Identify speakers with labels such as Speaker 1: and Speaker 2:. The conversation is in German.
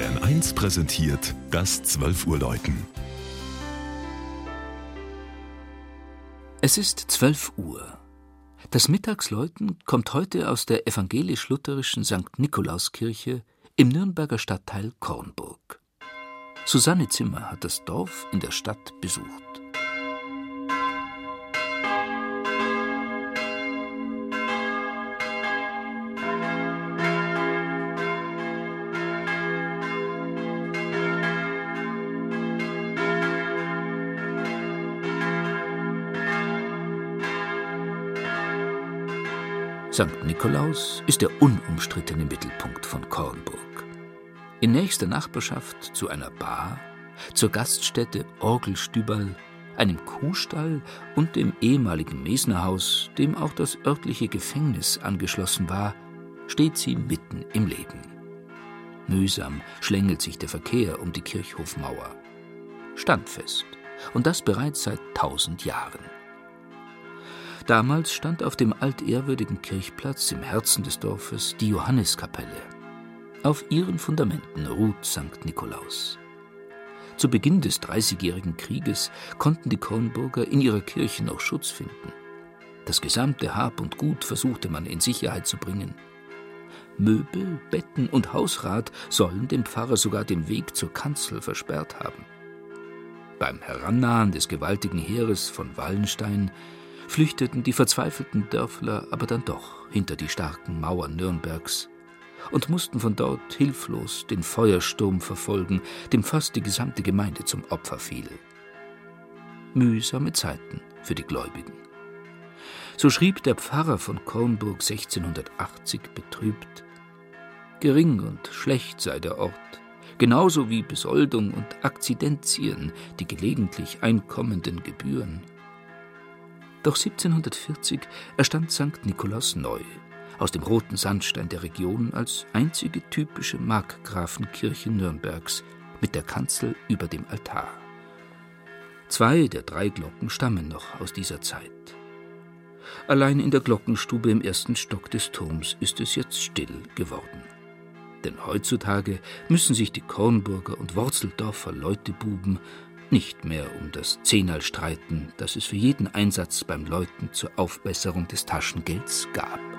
Speaker 1: Bayern 1 präsentiert das 12 Uhr Läuten.
Speaker 2: Es ist 12 Uhr. Das Mittagsläuten kommt heute aus der evangelisch-lutherischen St. Nikolauskirche im Nürnberger Stadtteil Kornburg. Susanne Zimmer hat das Dorf in der Stadt besucht. St. Nikolaus ist der unumstrittene Mittelpunkt von Kornburg. In nächster Nachbarschaft zu einer Bar, zur Gaststätte Orgelstüberl, einem Kuhstall und dem ehemaligen Mesnerhaus, dem auch das örtliche Gefängnis angeschlossen war, steht sie mitten im Leben. Mühsam schlängelt sich der Verkehr um die Kirchhofmauer. Standfest, und das bereits seit tausend Jahren. Damals stand auf dem altehrwürdigen Kirchplatz im Herzen des Dorfes die Johanneskapelle. Auf ihren Fundamenten ruht St. Nikolaus. Zu Beginn des Dreißigjährigen Krieges konnten die Kornburger in ihrer Kirche noch Schutz finden. Das gesamte Hab und Gut versuchte man in Sicherheit zu bringen. Möbel, Betten und Hausrat sollen dem Pfarrer sogar den Weg zur Kanzel versperrt haben. Beim Herannahen des gewaltigen Heeres von Wallenstein flüchteten die verzweifelten Dörfler aber dann doch hinter die starken Mauern Nürnbergs und mussten von dort hilflos den Feuersturm verfolgen, dem fast die gesamte Gemeinde zum Opfer fiel. Mühsame Zeiten für die Gläubigen. So schrieb der Pfarrer von Kornburg 1680 betrübt Gering und schlecht sei der Ort, genauso wie Besoldung und Akzidenzien, die gelegentlich einkommenden Gebühren. Doch 1740 erstand St. Nikolaus neu, aus dem roten Sandstein der Region als einzige typische Markgrafenkirche Nürnbergs mit der Kanzel über dem Altar. Zwei der drei Glocken stammen noch aus dieser Zeit. Allein in der Glockenstube im ersten Stock des Turms ist es jetzt still geworden. Denn heutzutage müssen sich die Kornburger und Worzeldorfer Leutebuben nicht mehr um das Zehnerl streiten, das es für jeden Einsatz beim Läuten zur Aufbesserung des Taschengelds gab.